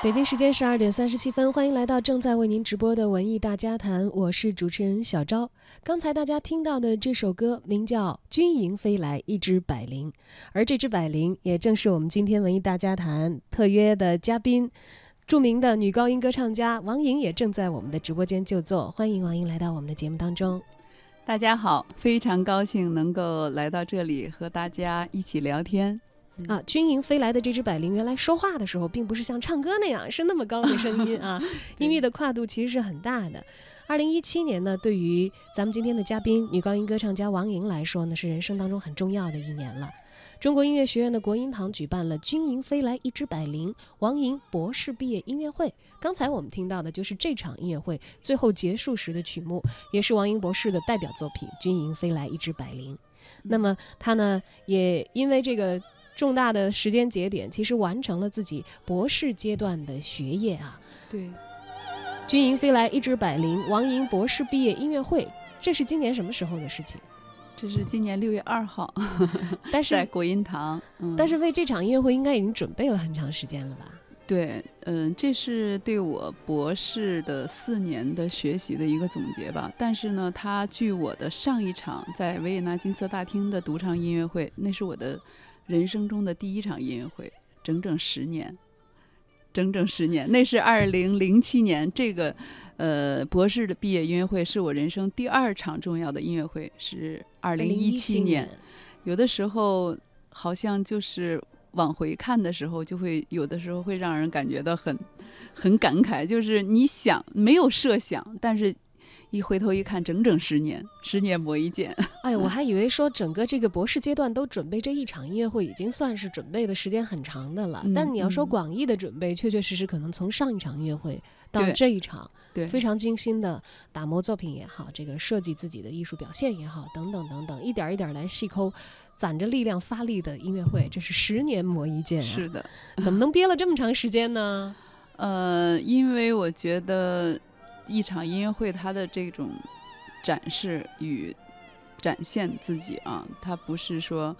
北京时间十二点三十七分，欢迎来到正在为您直播的文艺大家谈，我是主持人小昭。刚才大家听到的这首歌名叫《军营飞来一只百灵》，而这只百灵也正是我们今天文艺大家谈特约的嘉宾，著名的女高音歌唱家王莹也正在我们的直播间就座，欢迎王莹来到我们的节目当中。大家好，非常高兴能够来到这里和大家一起聊天。啊，军营飞来的这只百灵，原来说话的时候并不是像唱歌那样是那么高的声音啊，音域的跨度其实是很大的。二零一七年呢，对于咱们今天的嘉宾女高音歌唱家王莹来说呢，是人生当中很重要的一年了。中国音乐学院的国音堂举办了《军营飞来一只百灵》王莹博士毕业音乐会。刚才我们听到的就是这场音乐会最后结束时的曲目，也是王莹博士的代表作品《军营飞来一只百灵》。那么他呢，也因为这个。重大的时间节点，其实完成了自己博士阶段的学业啊。对，军营飞来一只百灵，王莹博士毕业音乐会，这是今年什么时候的事情？这是今年六月二号，但是在国音堂。但是为这场音乐会，应该已经准备了很长时间了吧？对，嗯，这是对我博士的四年的学习的一个总结吧。但是呢，它距我的上一场在维也纳金色大厅的独唱音乐会，那是我的。人生中的第一场音乐会，整整十年，整整十年。那是二零零七年，这个，呃，博士的毕业音乐会是我人生第二场重要的音乐会，是二零一七年。有的时候好像就是往回看的时候，就会有的时候会让人感觉到很很感慨，就是你想没有设想，但是。一回头一看，整整十年，十年磨一剑。哎呀，我还以为说整个这个博士阶段都准备这一场音乐会，已经算是准备的时间很长的了。但你要说广义的准备，确确实实可能从上一场音乐会到这一场，对，非常精心的打磨作品也好，这个设计自己的艺术表现也好，等等等等，一点一点来细抠，攒着力量发力的音乐会，这是十年磨一剑啊！是的，怎么能憋了这么长时间呢？呃，因为我觉得。一场音乐会，它的这种展示与展现自己啊，它不是说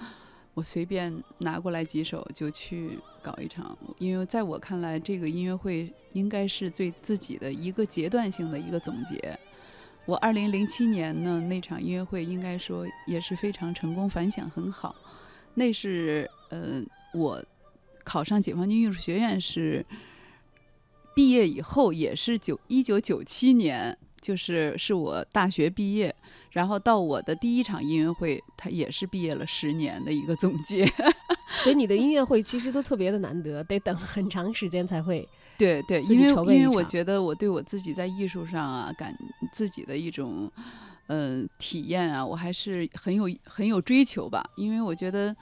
我随便拿过来几首就去搞一场。因为在我看来，这个音乐会应该是对自己的一个阶段性的一个总结。我二零零七年呢那场音乐会，应该说也是非常成功，反响很好。那是呃，我考上解放军艺术学院是。毕业以后也是九一九九七年，就是是我大学毕业，然后到我的第一场音乐会，他也是毕业了十年的一个总结。所以你的音乐会其实都特别的难得，得等很长时间才会。对对，因为因为我觉得我对我自己在艺术上啊，感自己的一种嗯体验啊，我还是很有很有追求吧。因为我觉得，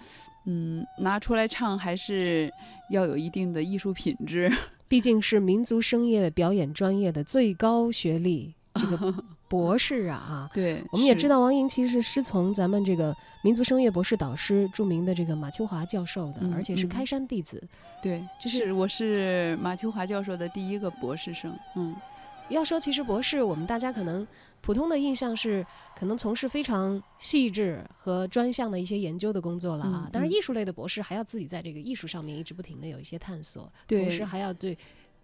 嗯，拿出来唱还是要有一定的艺术品质。毕竟是民族声乐表演专业的最高学历，这个 博士啊，啊。对，我们也知道王莹其实师从咱们这个民族声乐博士导师，著名的这个马秋华教授的，而且是开山弟子。对，就是我是马秋华教授的第一个博士生。嗯。要说其实博士，我们大家可能普通的印象是可能从事非常细致和专项的一些研究的工作了啊。当然，艺术类的博士还要自己在这个艺术上面一直不停的有一些探索，同时还要对。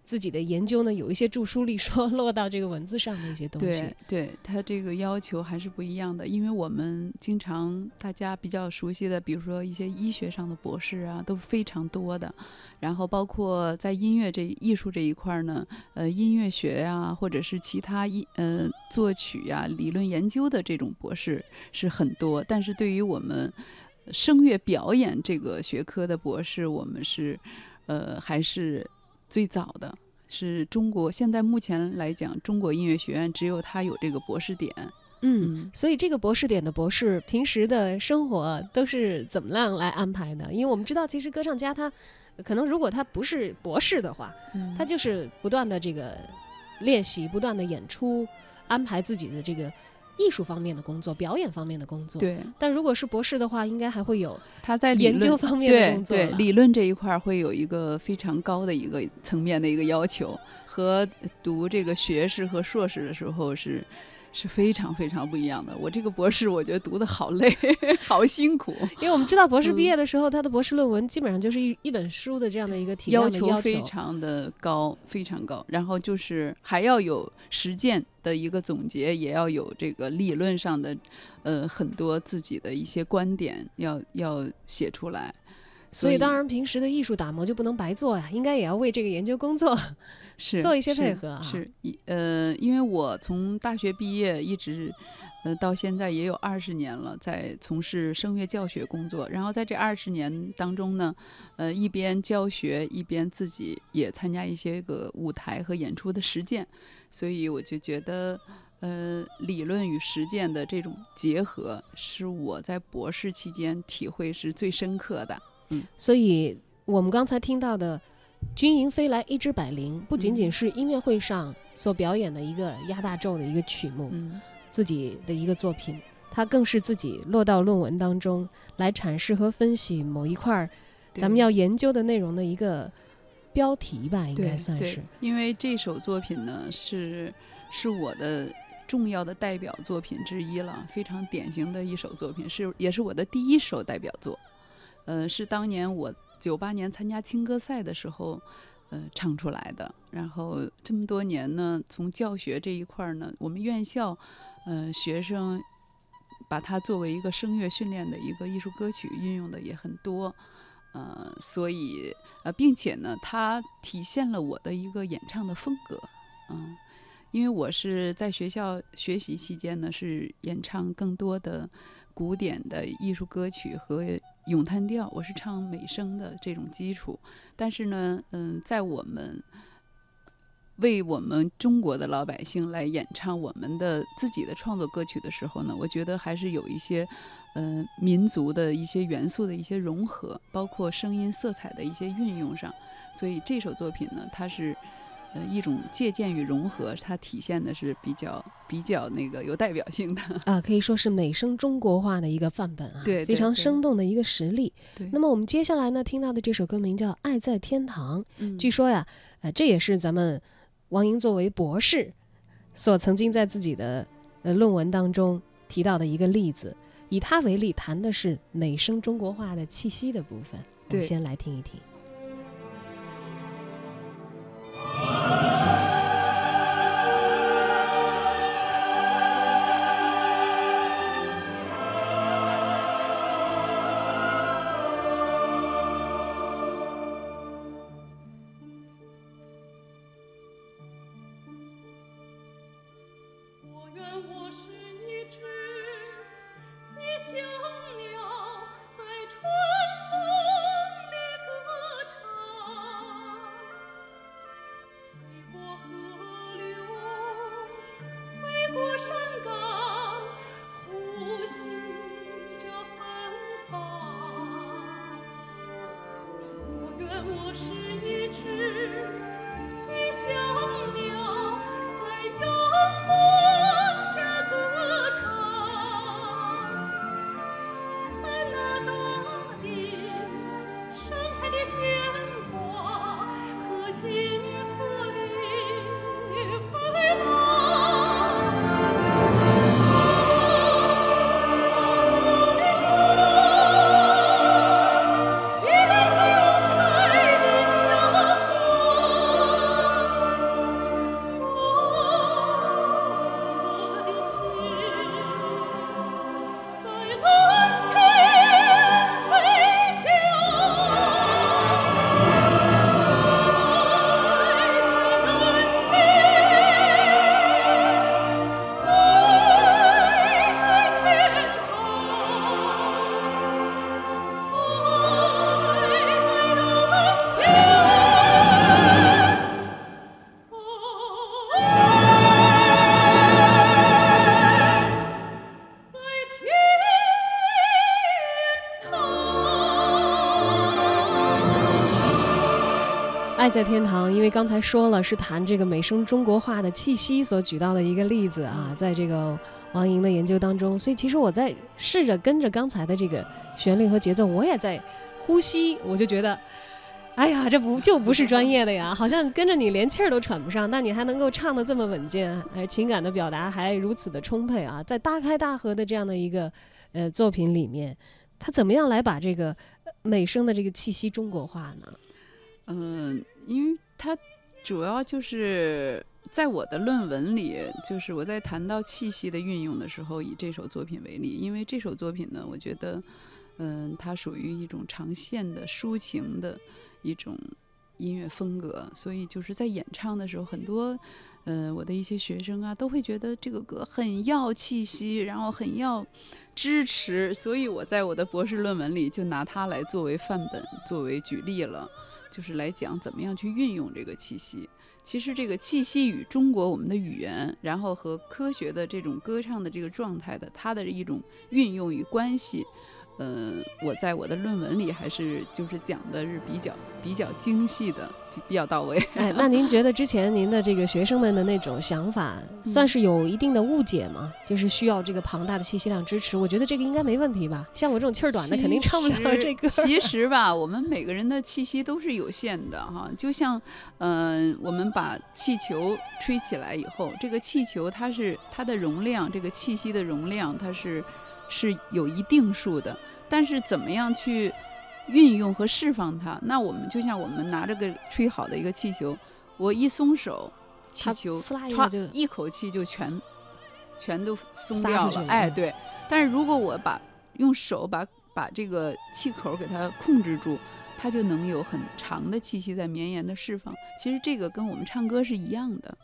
自己的研究呢，有一些著书立说 落到这个文字上的一些东西。对，对他这个要求还是不一样的，因为我们经常大家比较熟悉的，比如说一些医学上的博士啊，都非常多的。然后包括在音乐这艺术这一块呢，呃，音乐学呀，或者是其他音呃作曲呀、理论研究的这种博士是很多。但是对于我们声乐表演这个学科的博士，我们是呃还是。最早的是中国，现在目前来讲，中国音乐学院只有他有这个博士点。嗯，所以这个博士点的博士，平时的生活都是怎么样来安排的？因为我们知道，其实歌唱家他可能如果他不是博士的话，他就是不断的这个练习，不断的演出，安排自己的这个。艺术方面的工作，表演方面的工作。对，但如果是博士的话，应该还会有他在研究方面的工作。对，理论这一块会有一个非常高的一个层面的一个要求，和读这个学士和硕士的时候是。是非常非常不一样的。我这个博士，我觉得读的好累，好辛苦。因为我们知道，博士毕业的时候，他的博士论文基本上就是一一本书的这样的一个体要求，非常的高，非常高。然后就是还要有实践的一个总结，也要有这个理论上的，呃，很多自己的一些观点要要写出来。所以，当然平时的艺术打磨就不能白做呀，应该也要为这个研究工作 是做一些配合啊。是，呃，因为我从大学毕业一直，呃，到现在也有二十年了，在从事声乐教学工作。然后在这二十年当中呢，呃，一边教学，一边自己也参加一些个舞台和演出的实践。所以我就觉得，呃，理论与实践的这种结合，是我在博士期间体会是最深刻的。所以，我们刚才听到的《军营飞来一只百灵》，不仅仅是音乐会上所表演的一个压大轴的一个曲目，自己的一个作品，它更是自己落到论文当中来阐释和分析某一块儿咱们要研究的内容的一个标题吧，应该算是。因为这首作品呢，是是我的重要的代表作品之一了，非常典型的一首作品，是也是我的第一首代表作。呃，是当年我九八年参加青歌赛的时候，呃，唱出来的。然后这么多年呢，从教学这一块儿呢，我们院校，呃，学生把它作为一个声乐训练的一个艺术歌曲运用的也很多，呃，所以呃，并且呢，它体现了我的一个演唱的风格，嗯，因为我是在学校学习期间呢，是演唱更多的古典的艺术歌曲和咏叹调，我是唱美声的这种基础。但是呢，嗯，在我们为我们中国的老百姓来演唱我们的自己的创作歌曲的时候呢，我觉得还是有一些，呃，民族的一些元素的一些融合，包括声音色彩的一些运用上。所以这首作品呢，它是。呃，一种借鉴与融合，它体现的是比较比较那个有代表性的啊，可以说是美声中国化的一个范本啊，对，非常生动的一个实例。对，那么我们接下来呢，听到的这首歌名叫《爱在天堂》，嗯，据说呀，呃，这也是咱们王莹作为博士所曾经在自己的呃论文当中提到的一个例子，以他为例，谈的是美声中国化的气息的部分。我们先来听一听。爱在天堂，因为刚才说了是谈这个美声中国化的气息所举到的一个例子啊，在这个王莹的研究当中，所以其实我在试着跟着刚才的这个旋律和节奏，我也在呼吸，我就觉得，哎呀，这不就不是专业的呀，好像跟着你连气儿都喘不上，但你还能够唱的这么稳健，哎，情感的表达还如此的充沛啊，在大开大合的这样的一个呃作品里面，他怎么样来把这个美声的这个气息中国化呢？嗯。因为它主要就是在我的论文里，就是我在谈到气息的运用的时候，以这首作品为例。因为这首作品呢，我觉得，嗯，它属于一种长线的抒情的一种音乐风格，所以就是在演唱的时候，很多，呃，我的一些学生啊，都会觉得这个歌很要气息，然后很要支持，所以我在我的博士论文里就拿它来作为范本，作为举例了。就是来讲怎么样去运用这个气息。其实这个气息与中国我们的语言，然后和科学的这种歌唱的这个状态的它的一种运用与关系。嗯，我在我的论文里还是就是讲的是比较比较精细的，比较到位。哎，那您觉得之前您的这个学生们的那种想法，算是有一定的误解吗？就是需要这个庞大的气息量支持，我觉得这个应该没问题吧？像我这种气儿短的，肯定唱不了这个。其 实吧，我们每个人的气息都是有限的哈，就像嗯，我们把气球吹起来以后，这个气球它是它的容量，这个气息的容量它是。是有一定数的，但是怎么样去运用和释放它？那我们就像我们拿着个吹好的一个气球，我一松手，气球唰一口气就全全都松掉了。哎，对。但是如果我把用手把把这个气口给它控制住，它就能有很长的气息在绵延的释放。其实这个跟我们唱歌是一样的。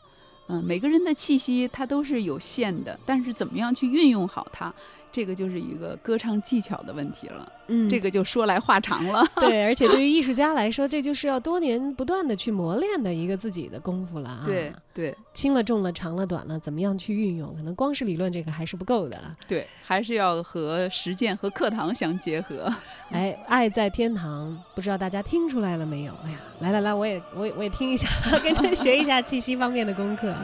嗯，每个人的气息它都是有限的，但是怎么样去运用好它，这个就是一个歌唱技巧的问题了。嗯，这个就说来话长了。对，而且对于艺术家来说，这就是要多年不断的去磨练的一个自己的功夫了啊。对对，轻了重了长了短了，怎么样去运用？可能光是理论这个还是不够的啊。对，还是要和实践和课堂相结合。哎，爱在天堂，不知道大家听出来了没有？哎呀，来来来，我也我也我也听一下，跟着学一下气息方面的功课。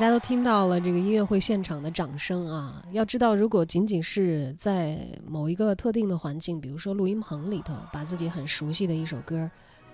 大家都听到了这个音乐会现场的掌声啊！要知道，如果仅仅是在某一个特定的环境，比如说录音棚里头，把自己很熟悉的一首歌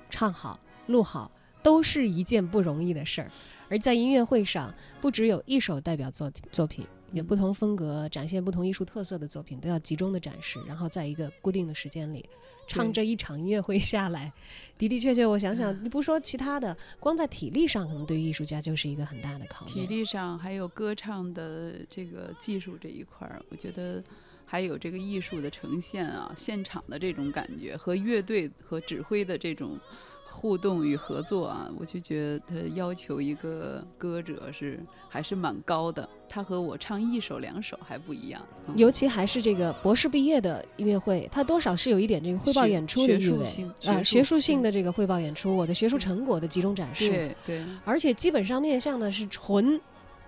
唱好、录好，都是一件不容易的事儿。而在音乐会上，不只有一首代表作作品，有不同风格、展现不同艺术特色的作品都要集中的展示，然后在一个固定的时间里唱这一场音乐会下来，的的确确，我想想，你不说其他的，光在体力上，可能对于艺术家就是一个很大的考验。体力上还有歌唱的这个技术这一块儿，我觉得还有这个艺术的呈现啊，现场的这种感觉和乐队和指挥的这种。互动与合作啊，我就觉得他要求一个歌者是还是蛮高的。他和我唱一首两首还不一样，尤其还是这个博士毕业的音乐会，他多少是有一点这个汇报演出的意味啊，学术性的这个汇报演出，我的学术成果的集中展示。对对，而且基本上面向的是纯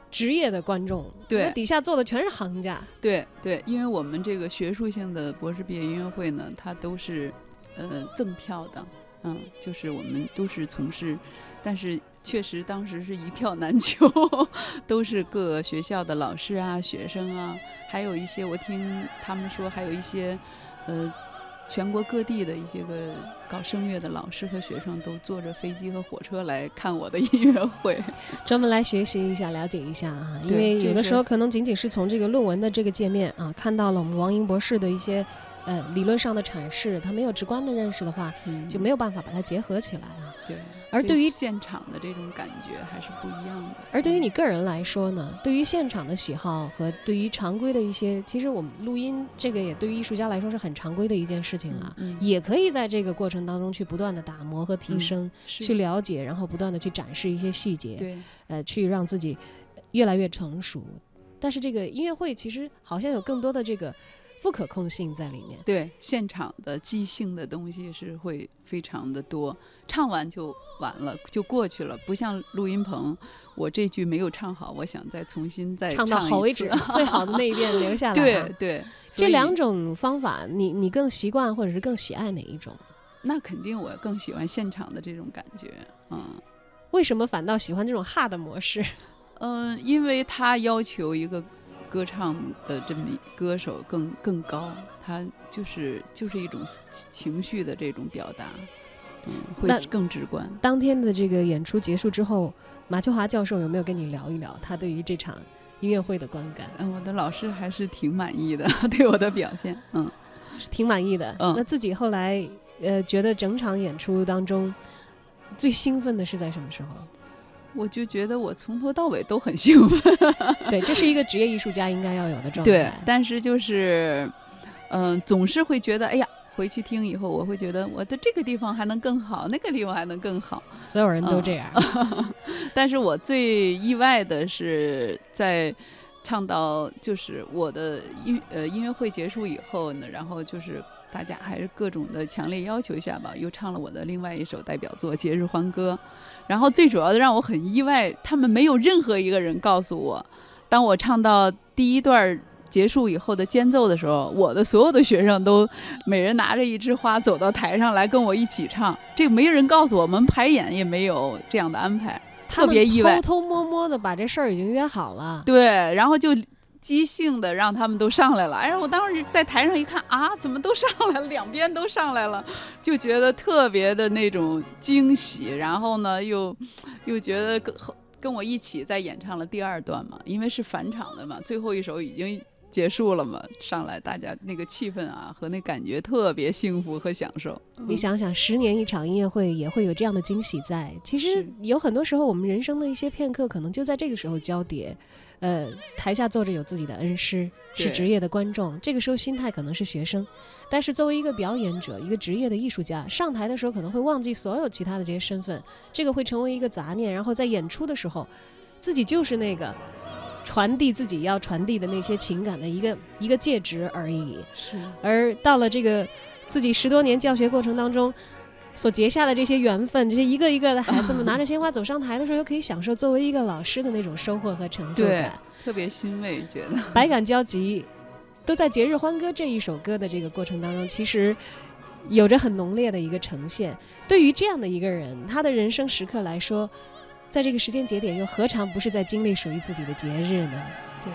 职业的观众，对，底下坐的全是行家。对对，因为我们这个学术性的博士毕业音乐会呢，它都是呃赠票的。嗯，就是我们都是从事，但是确实当时是一票难求，都是各学校的老师啊、学生啊，还有一些我听他们说，还有一些呃全国各地的一些个搞声乐的老师和学生都坐着飞机和火车来看我的音乐会，专门来学习一下、了解一下啊。因为有的时候可能仅仅是从这个论文的这个界面啊，看到了我们王莹博士的一些。呃，理论上的阐释，他没有直观的认识的话，就没有办法把它结合起来啊。对，而对于现场的这种感觉还是不一样的。而对于你个人来说呢，对于现场的喜好和对于常规的一些，其实我们录音这个也对于艺术家来说是很常规的一件事情了，也可以在这个过程当中去不断的打磨和提升，去了解，然后不断的去展示一些细节，对，呃，去让自己越来越成熟。但是这个音乐会其实好像有更多的这个。不可控性在里面，对现场的即兴的东西是会非常的多，唱完就完了，就过去了，不像录音棚，我这句没有唱好，我想再重新再唱到好为止，最好的那一遍留下来。对 对，这两种方法，你你更习惯或者是更喜爱哪一种？那肯定我更喜欢现场的这种感觉，嗯。为什么反倒喜欢这种 hard 模式？嗯，因为它要求一个。歌唱的这么歌手更更高，他就是就是一种情绪的这种表达，嗯，会更直观。当天的这个演出结束之后，马秋华教授有没有跟你聊一聊他对于这场音乐会的观感？嗯，我的老师还是挺满意的，对我的表现，嗯，是挺满意的。嗯，那自己后来呃，觉得整场演出当中最兴奋的是在什么时候？我就觉得我从头到尾都很兴奋，对，这是一个职业艺术家应该要有的状态。对，但是就是，嗯，总是会觉得，哎呀，回去听以后，我会觉得我的这个地方还能更好，那个地方还能更好。所有人都这样。但是我最意外的是，在唱到就是我的音呃音乐会结束以后呢，然后就是大家还是各种的强烈要求下吧，又唱了我的另外一首代表作《节日欢歌》。然后最主要的让我很意外，他们没有任何一个人告诉我，当我唱到第一段结束以后的间奏的时候，我的所有的学生都每人拿着一枝花走到台上来跟我一起唱。这个没人告诉我们，排演也没有这样的安排，特别意外。偷偷摸摸的把这事儿已经约好了。对，然后就即兴的让他们都上来了。哎呀，我当时在台上一看啊，怎么都上来了，两边都上来了，就觉得特别的那种惊喜。然后呢，又又觉得跟跟我一起在演唱了第二段嘛，因为是返场的嘛，最后一首已经。结束了嘛？上来大家那个气氛啊，和那感觉特别幸福和享受。你想想，十年一场音乐会也会有这样的惊喜在。其实有很多时候，我们人生的一些片刻，可能就在这个时候交叠。呃，台下坐着有自己的恩师，是职业的观众，这个时候心态可能是学生。但是作为一个表演者，一个职业的艺术家，上台的时候可能会忘记所有其他的这些身份，这个会成为一个杂念。然后在演出的时候，自己就是那个。传递自己要传递的那些情感的一个一个介质而已。是。而到了这个自己十多年教学过程当中所结下的这些缘分，这些一个一个的孩子们拿着鲜花走上台的时候，又可以享受作为一个老师的那种收获和成就感，特别欣慰，觉得百感交集，都在《节日欢歌》这一首歌的这个过程当中，其实有着很浓烈的一个呈现。对于这样的一个人，他的人生时刻来说。在这个时间节点，又何尝不是在经历属于自己的节日呢？对。